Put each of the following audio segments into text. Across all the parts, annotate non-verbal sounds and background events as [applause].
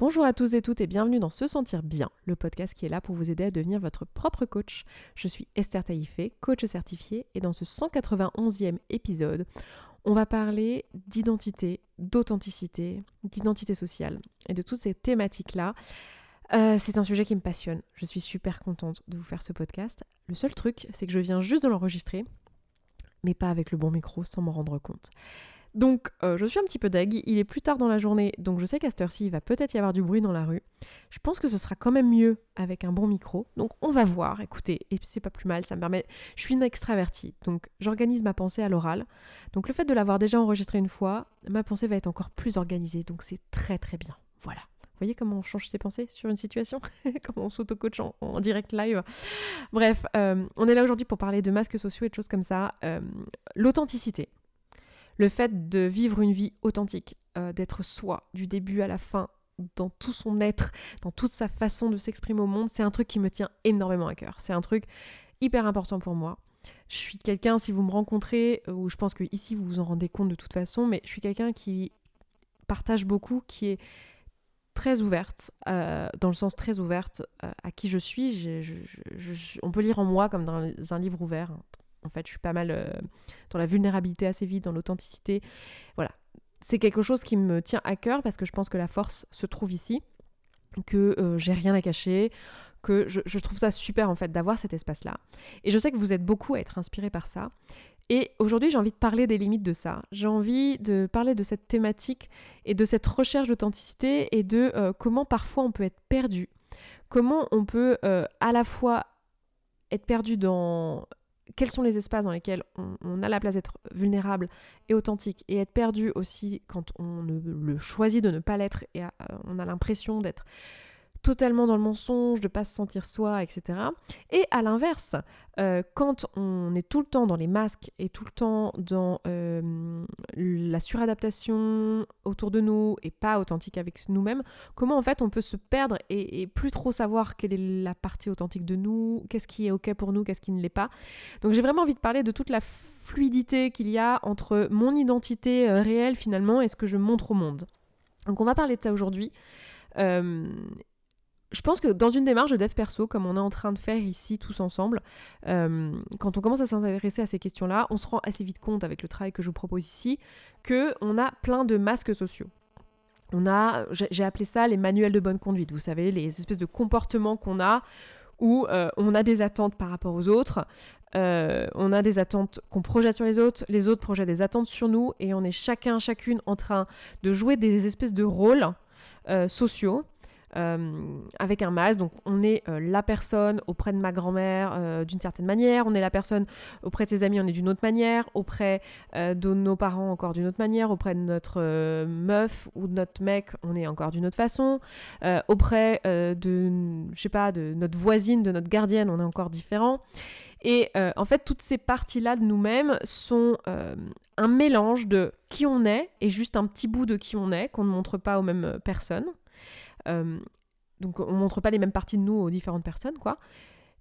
Bonjour à tous et toutes et bienvenue dans Se Sentir Bien, le podcast qui est là pour vous aider à devenir votre propre coach. Je suis Esther Taïfé, coach certifiée, et dans ce 191e épisode, on va parler d'identité, d'authenticité, d'identité sociale et de toutes ces thématiques-là. Euh, c'est un sujet qui me passionne. Je suis super contente de vous faire ce podcast. Le seul truc, c'est que je viens juste de l'enregistrer, mais pas avec le bon micro sans m'en rendre compte. Donc euh, je suis un petit peu deg, il est plus tard dans la journée, donc je sais qu'à cette heure-ci, il va peut-être y avoir du bruit dans la rue. Je pense que ce sera quand même mieux avec un bon micro. Donc on va voir, écoutez, et c'est pas plus mal, ça me permet... Je suis une extravertie, donc j'organise ma pensée à l'oral. Donc le fait de l'avoir déjà enregistré une fois, ma pensée va être encore plus organisée, donc c'est très très bien. Voilà. Vous voyez comment on change ses pensées sur une situation [laughs] Comment on s'auto-coach en, direct live? Bref, euh, on est là aujourd'hui pour parler de masques sociaux et de choses comme ça. Euh, l'authenticité le fait de vivre une vie authentique, euh, d'être soi du début à la fin, dans tout son être, dans toute sa façon de s'exprimer au monde, c'est un truc qui me tient énormément à cœur. C'est un truc hyper important pour moi. Je suis quelqu'un, si vous me rencontrez, euh, ou je pense que ici vous vous en rendez compte de toute façon, mais je suis quelqu'un qui partage beaucoup, qui est très ouverte, euh, dans le sens très ouverte à qui je suis. on peut lire en moi comme dans un livre ouvert, en fait, je suis pas mal euh, dans la vulnérabilité assez vite, dans l'authenticité. Voilà. C'est quelque chose qui me tient à cœur parce que je pense que la force se trouve ici, que euh, j'ai rien à cacher, que je, trouve ça super en fait d'avoir cet espace-là. Et je sais que vous êtes beaucoup à être inspiré par ça. Et aujourd'hui, j'ai envie de parler des limites de ça. J'ai envie de parler de cette thématique et de cette recherche d'authenticité et de euh, comment parfois on peut être perdu. Comment on peut à la fois être perdu dans quels sont les espaces dans lesquels on, a la place d'être vulnérable et authentique et être perdu aussi quand on le choisit de ne pas l'être et euh, on a l'impression d'être totalement dans le mensonge, de pas se sentir soi, etc. Et à l'inverse, euh, quand on est tout le temps dans les masques et tout le temps dans euh, la suradaptation autour de nous et pas authentique avec nous-mêmes, comment en fait on peut se perdre et, plus trop savoir quelle est la partie authentique de nous, qu'est-ce qui est ok pour nous, qu'est-ce qui ne l'est pas. Donc j'ai vraiment envie de parler de toute la fluidité qu'il y a entre mon identité euh, réelle finalement et ce que je montre au monde. Donc on va parler de ça aujourd'hui. Je pense que dans une démarche de dev perso, comme on est en train de faire ici tous ensemble, euh, quand on commence à s'intéresser à ces questions-là, on se rend assez vite compte avec le travail que je vous propose ici que on a plein de masques sociaux. On a, j'ai appelé ça les manuels de bonne conduite. Vous savez, les espèces de comportements qu'on a où euh, on a des attentes par rapport aux autres, euh, on a des attentes qu'on projette sur les autres, les autres projettent des attentes sur nous, et on est chacun, chacune en train de jouer des espèces de rôles sociaux euh, avec un masque. Donc on est euh, la personne auprès de ma grand-mère euh, d'une certaine manière, on est la personne auprès de ses amis, on est d'une autre manière, auprès de nos parents encore d'une autre manière, auprès de notre meuf ou de notre mec, on est encore d'une autre façon, auprès de, je sais pas, de notre voisine, de notre gardienne, on est encore différent. Et en fait, toutes ces parties-là de nous-mêmes sont un mélange de qui on est et juste un petit bout de qui on est qu'on ne montre pas aux mêmes personnes. Euh, donc on montre pas les mêmes parties de nous aux différentes personnes, quoi.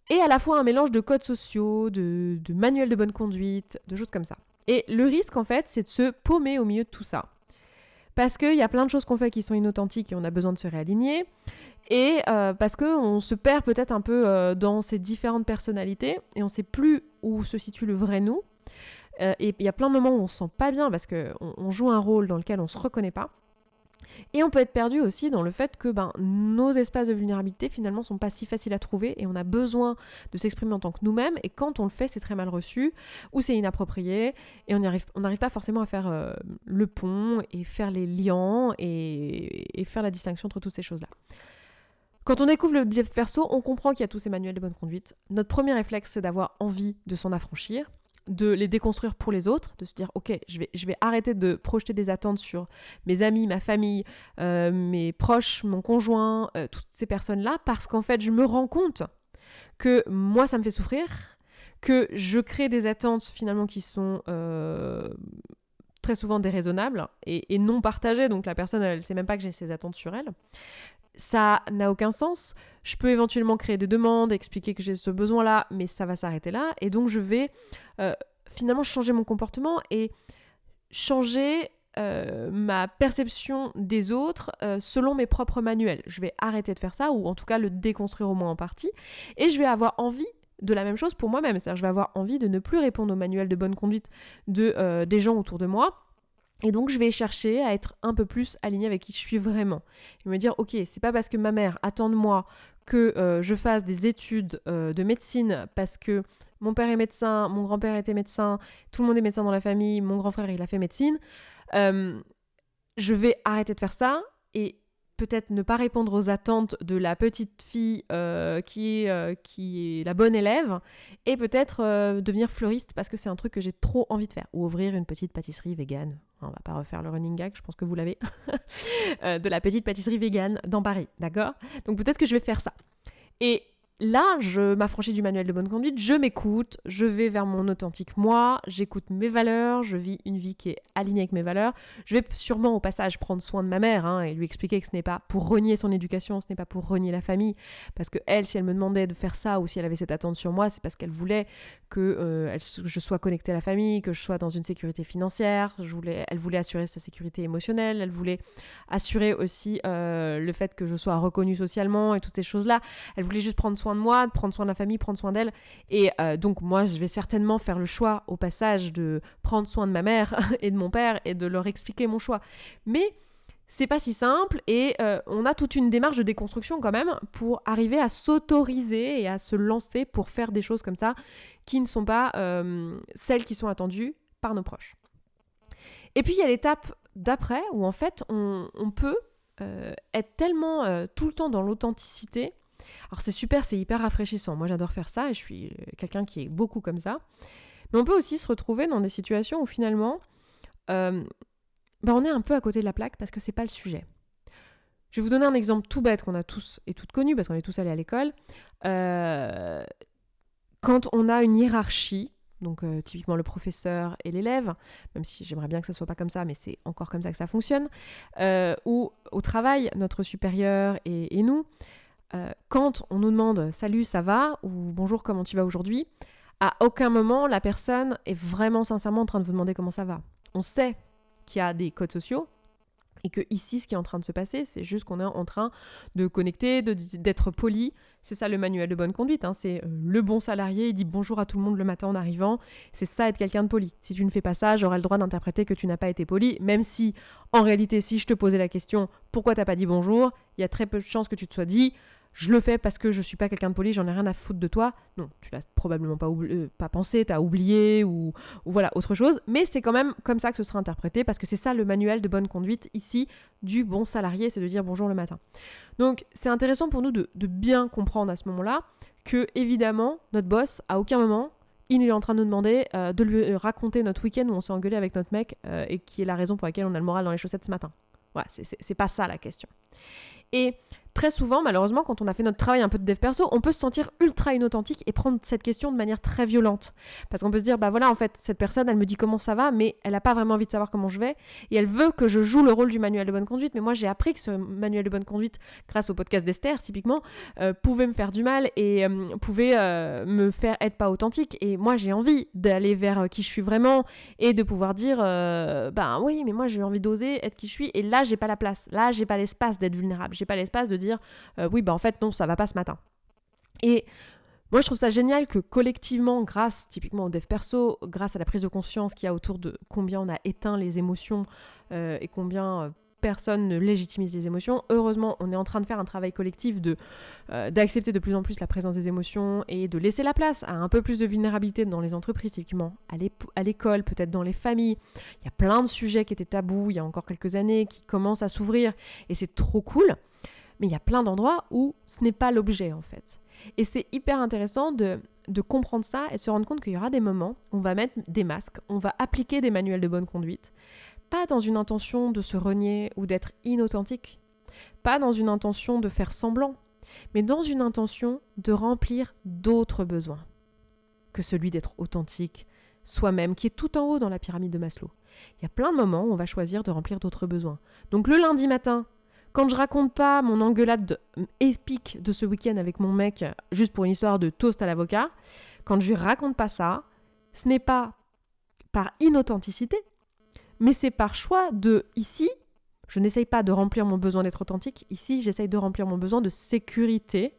Et à la fois un mélange de codes sociaux, de, manuels de bonne conduite, de choses comme ça. Et le risque, en fait, c'est de se paumer au milieu de tout ça. Parce qu'il y a plein de choses qu'on fait qui sont inauthentiques et on a besoin de se réaligner. Et euh, parce qu'on se perd peut-être un peu euh, dans ces différentes personnalités et on sait plus où se situe le vrai nous. et il y a plein de moments où on se sent pas bien parce qu'on on joue un rôle dans lequel on se reconnaît pas. Et on peut être perdu aussi dans le fait que ben, nos espaces de vulnérabilité finalement sont pas si faciles à trouver et on a besoin de s'exprimer en tant que nous-mêmes et quand on le fait c'est très mal reçu ou c'est inapproprié et on n'arrive pas forcément à faire euh, le pont et faire les liens et, faire la distinction entre toutes ces choses-là. Quand on découvre le dev perso, on comprend qu'il y a tous ces manuels de bonne conduite. Notre premier réflexe, c'est d'avoir envie de s'en affranchir de les déconstruire pour les autres, de se dire ok, je vais, je vais arrêter de projeter des attentes sur mes amis, ma famille, euh, mes proches, mon conjoint, euh, toutes ces personnes-là, parce qu'en fait, je me rends compte que moi, ça me fait souffrir, que je crée des attentes finalement qui sont euh, très souvent déraisonnables et, non partagées, donc la personne, elle ne sait même pas que j'ai ces attentes sur elle ça n'a aucun sens. Je peux éventuellement créer des demandes, expliquer que j'ai ce besoin-là, mais ça va s'arrêter là. Et donc je vais euh, finalement changer mon comportement et changer euh, ma perception des autres euh, selon mes propres manuels. Je vais arrêter de faire ça, ou en tout cas le déconstruire au moins en partie, et je vais avoir envie de la même chose pour moi-même. C'est-à-dire je vais avoir envie de ne plus répondre aux manuels de bonne conduite de, des gens autour de moi. Et donc je vais chercher à être un peu plus aligné avec qui je suis vraiment. Et me dire, ok, c'est pas parce que ma mère attend de moi que je fasse des études de médecine parce que mon père est médecin, mon grand-père était médecin, tout le monde est médecin dans la famille, mon grand frère il a fait médecine. Euh, je vais arrêter de faire ça et peut-être ne pas répondre aux attentes de la petite fille euh, qui, est, euh, qui est la bonne élève et peut-être devenir fleuriste parce que c'est un truc que j'ai trop envie de faire ou ouvrir une petite pâtisserie végane. On va pas refaire le running gag, je pense que vous l'avez. [laughs] de la petite pâtisserie végane dans Paris, d'accord? Donc peut-être que je vais faire ça. Et là, je m'affranchis du manuel de bonne conduite, je m'écoute, je vais vers mon authentique moi, j'écoute mes valeurs, je vis une vie qui est alignée avec mes valeurs. Je vais sûrement au passage prendre soin de ma mère hein, et lui expliquer que ce n'est pas pour renier son éducation, ce n'est pas pour renier la famille, parce que elle, si elle me demandait de faire ça ou si elle avait cette attente sur moi, c'est parce qu'elle voulait que euh, je sois connectée à la famille, que je sois dans une sécurité financière. Elle voulait assurer sa sécurité émotionnelle, elle voulait assurer aussi euh, le fait que je sois reconnue socialement et toutes ces choses-là. Elle voulait juste prendre soin de moi, de prendre soin de la famille, prendre soin d'elle. Et euh, donc moi, je vais certainement faire le choix au passage de prendre soin de ma mère [laughs] et de mon père et de leur expliquer mon choix. Mais c'est pas si simple et euh, on a toute une démarche de déconstruction quand même pour arriver à s'autoriser et à se lancer pour faire des choses comme ça qui ne sont pas euh, celles qui sont attendues par nos proches. Et puis il y a l'étape d'après où en fait on, peut être tellement tout le temps dans l'authenticité alors c'est super, c'est hyper rafraîchissant. Moi j'adore faire ça et je suis euh, quelqu'un qui est beaucoup comme ça. Mais on peut aussi se retrouver dans des situations où finalement euh, ben, on est un peu à côté de la plaque parce que c'est pas le sujet. Je vais vous donner un exemple tout bête qu'on a tous et toutes connu parce qu'on est tous allés à l'école. Euh, quand on a une hiérarchie, donc typiquement le professeur et l'élève, même si j'aimerais bien que ça soit pas comme ça, mais c'est encore comme ça que ça fonctionne, ou au travail, notre supérieur et nous, euh, quand on nous demande salut, ça va? ou bonjour, comment tu vas aujourd'hui, à aucun moment la personne est vraiment sincèrement en train de vous demander comment ça va. On sait qu'il y a des codes sociaux et que ici, ce qui est en train de se passer, c'est juste qu'on est en train de connecter, d'être poli. C'est ça le manuel de bonne conduite. Hein. C'est euh, le bon salarié, il dit bonjour à tout le monde le matin en arrivant. C'est ça être quelqu'un de poli. Si tu ne fais pas ça, j'aurai le droit d'interpréter que tu n'as pas été poli, même si en réalité, si je te posais la question pourquoi t'as pas dit bonjour, il y a très peu de chances que tu te sois dit je le fais parce que je suis pas quelqu'un de poli, j'en ai rien à foutre de toi. Non, tu l'as probablement pas, euh, pas pensé, t'as oublié ou, voilà, autre chose. Mais c'est quand même comme ça que ce sera interprété parce que c'est ça le manuel de bonne conduite ici du bon salarié, c'est de dire bonjour le matin. Donc c'est intéressant pour nous de, bien comprendre à ce moment-là que évidemment notre boss à aucun moment il est en train de nous demander euh, de lui raconter notre week-end où on s'est engueulé avec notre mec euh, et qui est la raison pour laquelle on a le moral dans les chaussettes ce matin. Voilà, c'est pas ça la question. Et très souvent, malheureusement, quand on a fait notre travail un peu de dev perso, on peut se sentir ultra inauthentique et prendre cette question de manière très violente. Parce qu'on peut se dire, bah voilà, en fait, cette personne, elle me dit comment ça va, mais elle n'a pas vraiment envie de savoir comment je vais, et elle veut que je joue le rôle du manuel de bonne conduite. Mais moi, j'ai appris que ce manuel de bonne conduite, grâce au podcast d'Esther, typiquement, euh, pouvait me faire du mal et euh, pouvait euh, me faire être pas authentique. Et moi, j'ai envie d'aller vers qui je suis vraiment et de pouvoir dire, bah oui, mais moi, j'ai envie d'oser être qui je suis, et là, j'ai pas la place. Là, j'ai pas l'espace d'être vulnérable. J'ai pas l'espace de dire euh, oui, bah en fait, non, ça va pas ce matin. Et moi, je trouve ça génial que collectivement, grâce typiquement au dev perso, grâce à la prise de conscience qu'il y a autour de combien on a éteint les émotions euh, et combien euh, personne ne légitimise les émotions. Heureusement, on est en train de faire un travail collectif de d'accepter de plus en plus la présence des émotions et de laisser la place à un peu plus de vulnérabilité dans les entreprises, typiquement à l'école, peut-être dans les familles. Il y a plein de sujets qui étaient tabous il y a encore quelques années qui commencent à s'ouvrir et c'est trop cool mais il y a plein d'endroits où ce n'est pas l'objet en fait. Et c'est hyper intéressant de, comprendre ça et de se rendre compte qu'il y aura des moments où on va mettre des masques, on va appliquer des manuels de bonne conduite, pas dans une intention de se renier ou d'être inauthentique, pas dans une intention de faire semblant, mais dans une intention de remplir d'autres besoins que celui d'être authentique, soi-même, qui est tout en haut dans la pyramide de Maslow. Il y a plein de moments où on va choisir de remplir d'autres besoins. Donc le lundi matin, quand je raconte pas mon engueulade épique de ce week-end avec mon mec, juste pour une histoire de toast à l'avocat, quand je lui raconte pas ça, ce n'est pas par inauthenticité, mais c'est par choix de ici, je n'essaye pas de remplir mon besoin d'être authentique, ici j'essaye de remplir mon besoin de sécurité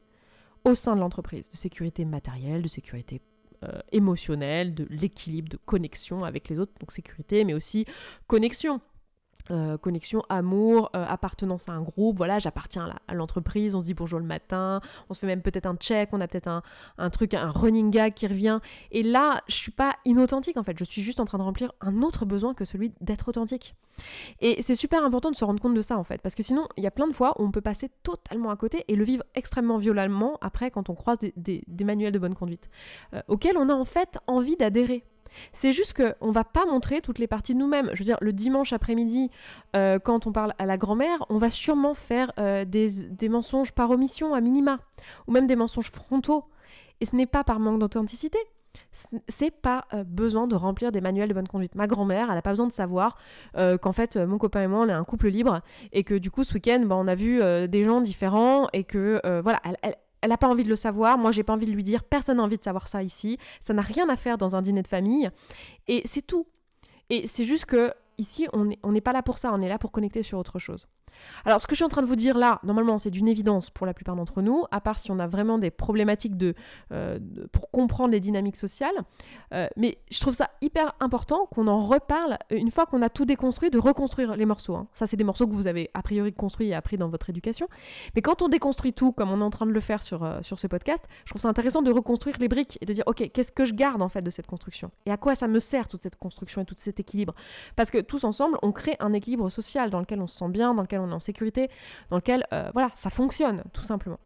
au sein de l'entreprise, de sécurité matérielle, de sécurité euh, émotionnelle, de l'équilibre, de connexion avec les autres, donc sécurité, mais aussi connexion. Euh, connexion, amour, euh, appartenance à un groupe, voilà, j'appartiens à l'entreprise, on se dit bonjour le matin, on se fait même peut-être un check, on a peut-être un, un, truc, un running gag qui revient. Et là, je suis pas inauthentique en fait, je suis juste en train de remplir un autre besoin que celui d'être authentique. Et c'est super important de se rendre compte de ça en fait, parce que sinon, il y a plein de fois où on peut passer totalement à côté et le vivre extrêmement violemment après quand on croise des, des, manuels de bonne conduite, euh, auxquels on a en fait envie d'adhérer. C'est juste qu'on va pas montrer toutes les parties de nous-mêmes. Je veux dire, le dimanche après-midi, euh, quand on parle à la grand-mère, on va sûrement faire euh, des, mensonges par omission à minima, ou même des mensonges frontaux. Et ce n'est pas par manque d'authenticité, c'est pas euh, besoin de remplir des manuels de bonne conduite. Ma grand-mère, elle n'a pas besoin de savoir qu'en fait, mon copain et moi, on est un couple libre et que du coup, ce week-end, bah, on a vu des gens différents et que voilà, n'a pas envie de le savoir, moi j'ai pas envie de lui dire, personne n'a envie de savoir ça ici, ça n'a rien à faire dans un dîner de famille, et c'est tout. Et c'est juste que ici, on n'est pas là pour ça, on est là pour connecter sur autre chose. Alors, ce que je suis en train de vous dire là, normalement, c'est d'une évidence pour la plupart d'entre nous, à part si on a vraiment des problématiques de, euh, pour comprendre les dynamiques sociales. Euh, mais je trouve ça hyper important qu'on en reparle une fois qu'on a tout déconstruit, de reconstruire les morceaux. Hein. Ça, c'est des morceaux que vous avez a priori construits et appris dans votre éducation. Mais quand on déconstruit tout, comme on est en train de le faire sur, euh, sur ce podcast, je trouve ça intéressant de reconstruire les briques et de dire, OK, qu'est-ce que je garde en fait de cette construction? Et à quoi ça me sert toute cette construction et tout cet équilibre? Parce que tous ensemble, on crée un équilibre social dans lequel on se sent bien, dans lequel on est en sécurité, dans lequel, euh, voilà, ça fonctionne, tout simplement.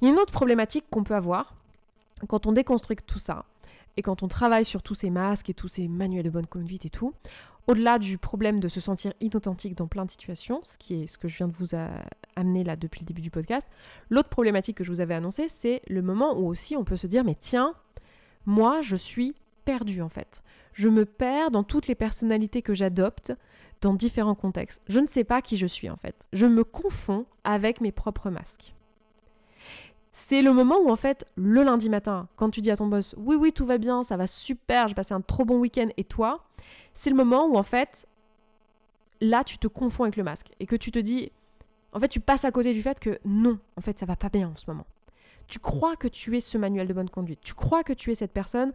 Il y a une autre problématique qu'on peut avoir quand on déconstruit tout ça, et quand on travaille sur tous ces masques et tous ces manuels de bonne conduite et tout, au-delà du problème de se sentir inauthentique dans plein de situations, ce qui est ce que je viens de vous amener là depuis le début du podcast, l'autre problématique que je vous avais annoncée, c'est le moment où aussi on peut se dire, mais tiens, moi je suis perdu en fait. Je me perds dans toutes les personnalités que j'adopte, dans différents contextes. Je ne sais pas qui je suis en fait. Je me confonds avec mes propres masques. C'est le moment où en fait, le lundi matin, quand tu dis à ton boss, oui oui tout va bien, ça va super, j'ai passé un trop bon week-end, et toi, c'est le moment où en fait, là tu te confonds avec le masque et que tu te dis, en fait tu passes à côté du fait que non, en fait ça va pas bien en ce moment. Tu crois que tu es ce manuel de bonne conduite, tu crois que tu es cette personne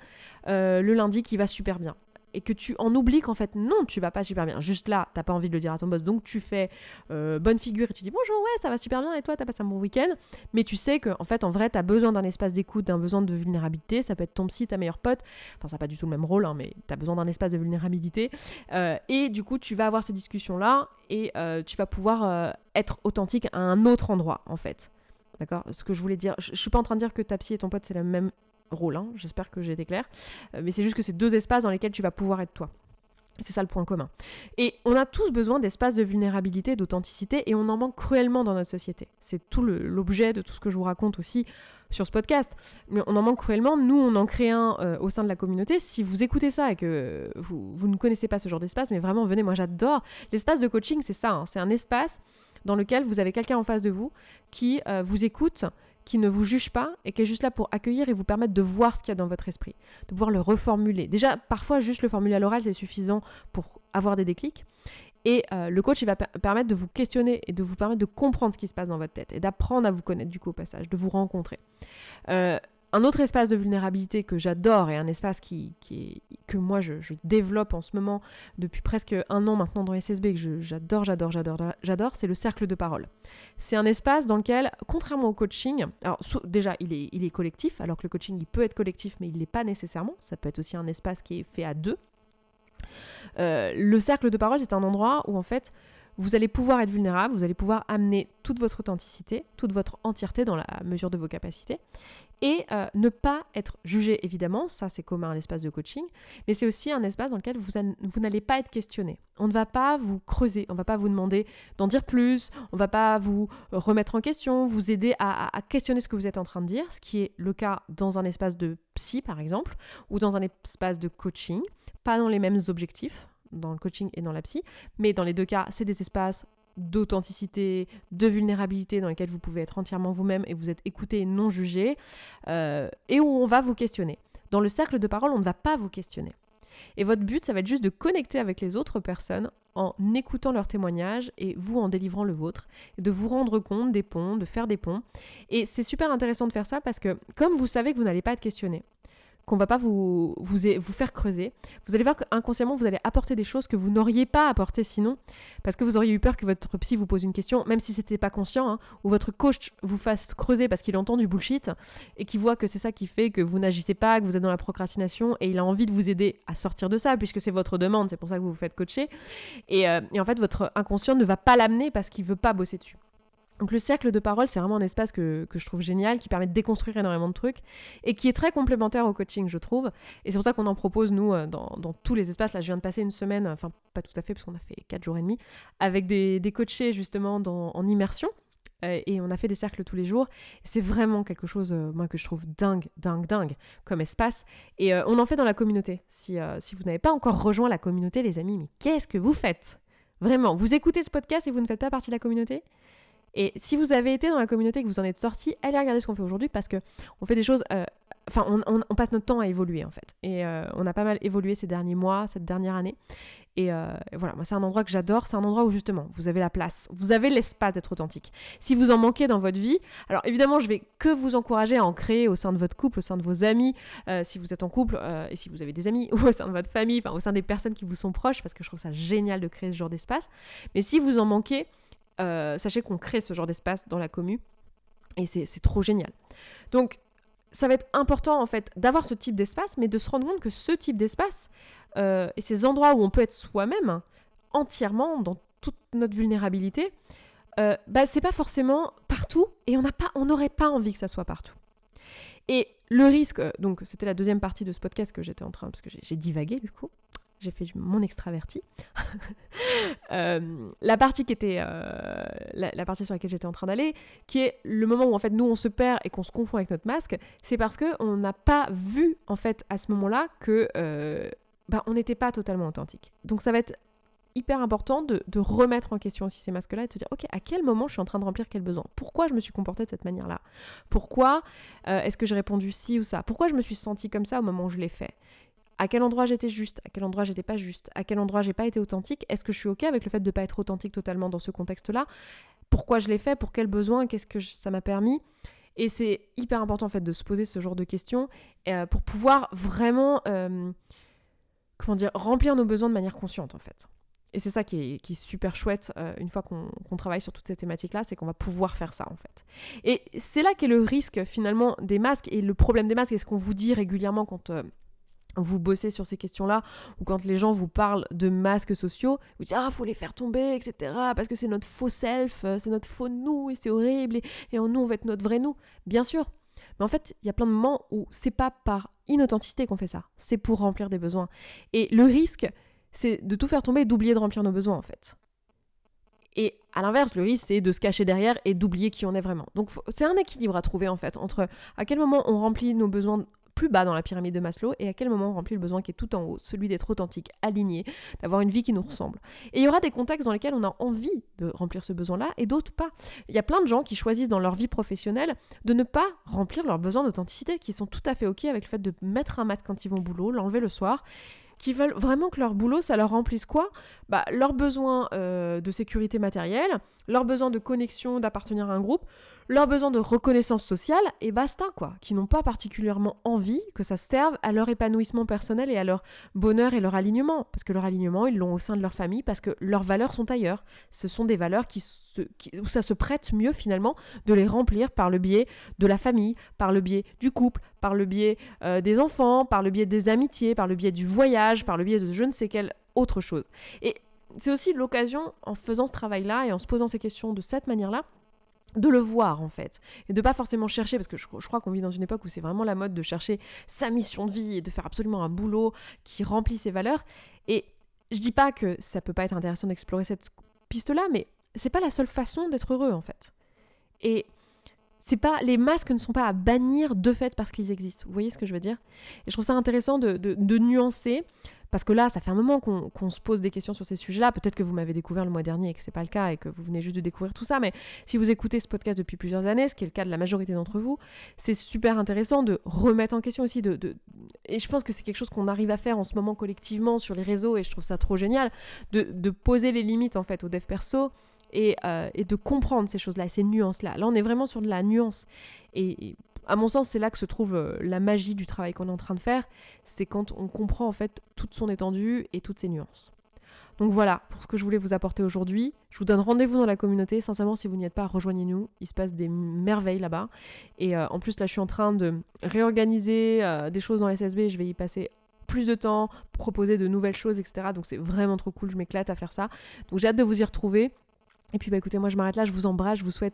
euh, le lundi qui va super bien et que tu en oublies qu'en fait non tu vas pas super bien. Juste là t'as pas envie de le dire à ton boss. Donc tu fais euh, bonne figure et tu dis bonjour ouais ça va super bien. Et toi t'as passé un bon week-end. Mais tu sais que en fait en vrai t'as besoin d'un espace d'écoute d'un besoin de vulnérabilité. Ça peut être ton psy ta meilleure pote. Enfin ça n'a pas du tout le même rôle hein, mais t'as besoin d'un espace de vulnérabilité. Euh, et du coup tu vas avoir ces discussions là et euh, tu vas pouvoir être authentique à un autre endroit en fait. D'accord? Ce que je voulais dire, je, je suis pas en train de dire que ta psy et ton pote c'est la même rôle, j'espère que j'ai été claire. Euh, mais c'est juste que c'est deux espaces dans lesquels tu vas pouvoir être toi. C'est ça le point commun. Et on a tous besoin d'espaces de vulnérabilité, d'authenticité, et on en manque cruellement dans notre société. C'est tout l'objet de tout ce que je vous raconte aussi sur ce podcast. Mais on en manque cruellement. Nous, on en crée un euh, au sein de la communauté. Si vous écoutez ça et que vous, vous ne connaissez pas ce genre d'espace, mais vraiment, venez, moi j'adore. L'espace de coaching, c'est ça. Hein. C'est un espace dans lequel vous avez quelqu'un en face de vous qui euh, vous écoute, qui ne vous juge pas et qui est juste là pour accueillir et vous permettre de voir ce qu'il y a dans votre esprit, de pouvoir le reformuler. Déjà, parfois, juste le formuler à l'oral, c'est suffisant pour avoir des déclics. Et euh, le coach, il va permettre de vous questionner et de vous permettre de comprendre ce qui se passe dans votre tête et d'apprendre à vous connaître du coup au passage, de vous rencontrer. Euh, un autre espace de vulnérabilité que j'adore et un espace qui, que moi je, développe en ce moment depuis presque un an maintenant dans SSB que j'adore, j'adore, j'adore, j'adore, c'est le cercle de parole. C'est un espace dans lequel, contrairement au coaching, alors déjà il est, il est collectif, alors que le coaching il peut être collectif mais il ne l'est pas nécessairement, ça peut être aussi un espace qui est fait à deux. Euh, le cercle de parole c'est un endroit où en fait vous allez pouvoir être vulnérable, vous allez pouvoir amener toute votre authenticité, toute votre entièreté dans la mesure de vos capacités, et euh, ne pas être jugé, évidemment, ça c'est commun à l'espace de coaching, mais c'est aussi un espace dans lequel vous, n'allez pas être questionné. On ne va pas vous creuser, on ne va pas vous demander d'en dire plus, on ne va pas vous remettre en question, vous aider à, questionner ce que vous êtes en train de dire, ce qui est le cas dans un espace de psy par exemple, ou dans un espace de coaching, pas dans les mêmes objectifs, dans le coaching et dans la psy. Mais dans les deux cas, c'est des espaces d'authenticité, de vulnérabilité dans lesquels vous pouvez être entièrement vous-même et vous êtes écouté et non jugé, euh, et où on va vous questionner. Dans le cercle de parole, on ne va pas vous questionner. Et votre but, ça va être juste de connecter avec les autres personnes en écoutant leurs témoignages et vous en délivrant le vôtre, de vous rendre compte des ponts, de faire des ponts. Et c'est super intéressant de faire ça parce que comme vous savez que vous n'allez pas être questionné, qu'on va pas vous, vous, faire creuser. Vous allez voir qu'inconsciemment, vous allez apporter des choses que vous n'auriez pas apportées sinon, parce que vous auriez eu peur que votre psy vous pose une question, même si c'était pas conscient, hein, ou votre coach vous fasse creuser parce qu'il entend du bullshit et qu'il voit que c'est ça qui fait que vous n'agissez pas, que vous êtes dans la procrastination et il a envie de vous aider à sortir de ça, puisque c'est votre demande, c'est pour ça que vous vous faites coacher. Et, euh, et en fait, votre inconscient ne va pas l'amener parce qu'il veut pas bosser dessus. Donc le cercle de parole, c'est vraiment un espace que, je trouve génial, qui permet de déconstruire énormément de trucs et qui est très complémentaire au coaching, je trouve. Et c'est pour ça qu'on en propose, nous, euh, dans, tous les espaces. Là, je viens de passer une semaine, enfin pas tout à fait, parce qu'on a fait 4 jours et demi, avec des, des coachés justement dans, en immersion. Euh, et on a fait des cercles tous les jours. C'est vraiment quelque chose, euh, moi, que je trouve dingue, dingue, dingue comme espace. Et on en fait dans la communauté. Si, si vous n'avez pas encore rejoint la communauté, les amis, mais qu'est-ce que vous faites? Vraiment, vous écoutez ce podcast et vous ne faites pas partie de la communauté? Et si vous avez été dans la communauté et que vous en êtes sorti, allez regarder ce qu'on fait aujourd'hui parce que on fait des choses. Euh, enfin, on, passe notre temps à évoluer en fait. Et euh, on a pas mal évolué ces derniers mois, cette dernière année. Et euh, voilà, moi c'est un endroit que j'adore, c'est un endroit où justement vous avez la place, vous avez l'espace d'être authentique. Si vous en manquez dans votre vie, alors évidemment je vais que vous encourager à en créer au sein de votre couple, au sein de vos amis, si vous êtes en couple et si vous avez des amis, [laughs] ou au sein de votre famille, enfin au sein des personnes qui vous sont proches, parce que je trouve ça génial de créer ce genre d'espace. Mais si vous en manquez, euh, sachez qu'on crée ce genre d'espace dans la commu et c'est trop génial. Donc, ça va être important en fait d'avoir ce type d'espace, mais de se rendre compte que ce type d'espace euh, et ces endroits où on peut être soi-même entièrement dans toute notre vulnérabilité, euh, bah, c'est pas forcément partout et on n'aurait pas envie que ça soit partout. Et le risque, donc c'était la deuxième partie de ce podcast que j'étais en train, parce que j'ai divagué du coup, j'ai fait mon extraverti. [laughs] Euh, la partie qui était euh, la, partie sur laquelle j'étais en train d'aller, qui est le moment où en fait nous on se perd et qu'on se confond avec notre masque, c'est parce que on n'a pas vu en fait à ce moment-là que euh, bah, on n'était pas totalement authentique. Donc ça va être hyper important de, remettre en question aussi ces masques-là et de se dire, ok, à quel moment je suis en train de remplir quel besoin? Pourquoi je me suis comportée de cette manière-là? Pourquoi est-ce que j'ai répondu ci ou ça? Pourquoi je me suis sentie comme ça au moment où je l'ai fait? À quel endroit j'étais juste, à quel endroit j'étais pas juste, à quel endroit j'ai pas été authentique, est-ce que je suis ok avec le fait de pas être authentique totalement dans ce contexte-là, pourquoi je l'ai fait, pour quel besoin, qu'est-ce que ça m'a permis? Et c'est hyper important en fait de se poser ce genre de questions euh, pour pouvoir vraiment, euh, comment dire, remplir nos besoins de manière consciente en fait. Et c'est ça qui est, super chouette euh, une fois qu'on travaille sur toutes ces thématiques-là, c'est qu'on va pouvoir faire ça en fait. Et c'est là qu'est le risque finalement des masques et le problème des masques et ce qu'on vous dit régulièrement quand vous bossez sur ces questions-là, ou quand les gens vous parlent de masques sociaux, vous dites ah faut les faire tomber, etc. Parce que c'est notre faux self, euh, c'est notre faux nous et c'est horrible et, en nous on va être notre vrai nous. Bien sûr. Mais en fait, il y a plein de moments où c'est pas par inauthenticité qu'on fait ça, c'est pour remplir des besoins. Et le risque, c'est de tout faire tomber et d'oublier de remplir nos besoins en fait. Et à l'inverse, le risque, c'est de se cacher derrière et d'oublier qui on est vraiment. Donc c'est un équilibre à trouver en fait entre à quel moment on remplit nos besoins plus bas dans la pyramide de Maslow et à quel moment on remplit le besoin qui est tout en haut, celui d'être authentique, aligné, d'avoir une vie qui nous ressemble. Et il y aura des contextes dans lesquels on a envie de remplir ce besoin-là et d'autres pas. Il y a plein de gens qui choisissent dans leur vie professionnelle de ne pas remplir leurs besoins d'authenticité, qui sont tout à fait OK avec le fait de mettre un masque quand ils vont au boulot, l'enlever le soir qui veulent vraiment que leur boulot, ça leur remplisse quoi? Bah, Leurs besoins euh, de sécurité matérielle, leurs besoins de connexion, d'appartenir à un groupe, leurs besoins de reconnaissance sociale et basta quoi, qui n'ont pas particulièrement envie que ça serve à leur épanouissement personnel et à leur bonheur et leur alignement, parce que leur alignement ils l'ont au sein de leur famille, parce que leurs valeurs sont ailleurs. Ce sont des valeurs qui, où ça se prête mieux finalement de les remplir par le biais de la famille, par le biais du couple, par le biais euh, des enfants, par le biais des amitiés, par le biais du voyage, par le biais de je ne sais quelle autre chose. Et c'est aussi l'occasion, en faisant ce travail-là et en se posant ces questions de cette manière-là, de le voir en fait et de pas forcément chercher parce que je, crois qu'on vit dans une époque où c'est vraiment la mode de chercher sa mission de vie et de faire absolument un boulot qui remplit ses valeurs et je dis pas que ça peut pas être intéressant d'explorer cette piste là mais c'est pas la seule façon d'être heureux en fait. Et c'est pas les masques ne sont pas à bannir de fait parce qu'ils existent. Vous voyez ce que je veux dire? Et je trouve ça intéressant de, de nuancer parce que là, ça fait un moment qu'on se pose des questions sur ces sujets-là. Peut-être que vous m'avez découvert le mois dernier et que c'est pas le cas et que vous venez juste de découvrir tout ça. Mais si vous écoutez ce podcast depuis plusieurs années, ce qui est le cas de la majorité d'entre vous, c'est super intéressant de remettre en question aussi. Et je pense que c'est quelque chose qu'on arrive à faire en ce moment collectivement sur les réseaux et je trouve ça trop génial de, poser les limites en fait au dev perso. Et, euh, et de comprendre ces choses-là, ces nuances-là. Là, on est vraiment sur de la nuance. Et, à mon sens, c'est là que se trouve euh, la magie du travail qu'on est en train de faire. C'est quand on comprend en fait toute son étendue et toutes ses nuances. Donc voilà pour ce que je voulais vous apporter aujourd'hui. Je vous donne rendez-vous dans la communauté. Sincèrement, si vous n'y êtes pas, rejoignez-nous. Il se passe des merveilles là-bas. Et euh, en plus, là, je suis en train de réorganiser euh, des choses dans SSB. Je vais y passer plus de temps, proposer de nouvelles choses, etc. Donc c'est vraiment trop cool. Je m'éclate à faire ça. Donc j'ai hâte de vous y retrouver. Et puis bah écoutez, moi je m'arrête là. Je vous embrasse. Je vous souhaite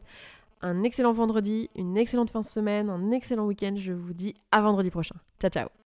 un excellent vendredi, une excellente fin de semaine, un excellent week-end. Je vous dis à vendredi prochain. Ciao ciao